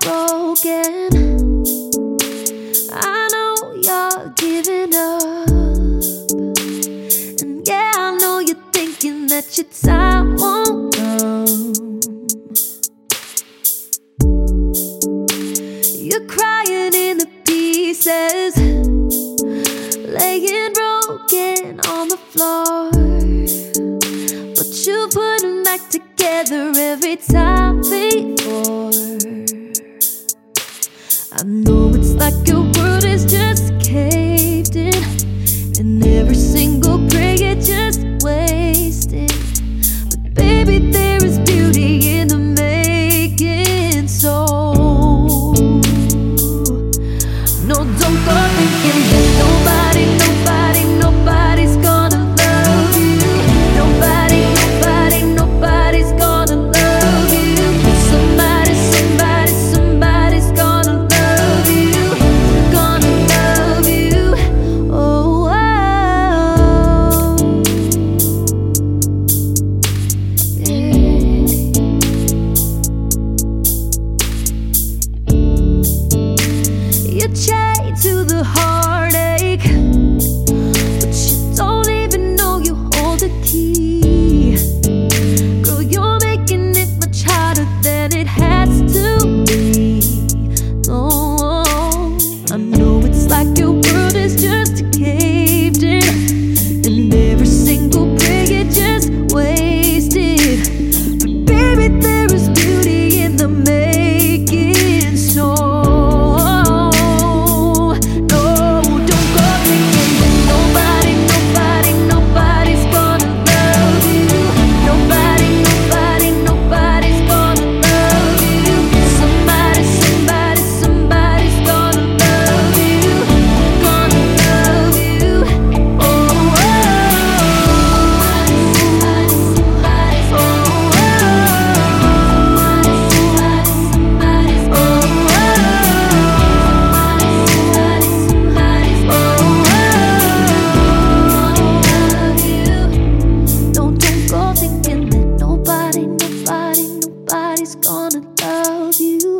broken. I know you're giving up. And yeah, I know you're thinking that your time won't come. You're crying in the pieces, laying broken on the floor. But you put them back together every time before like you shade to the heartache. to love you.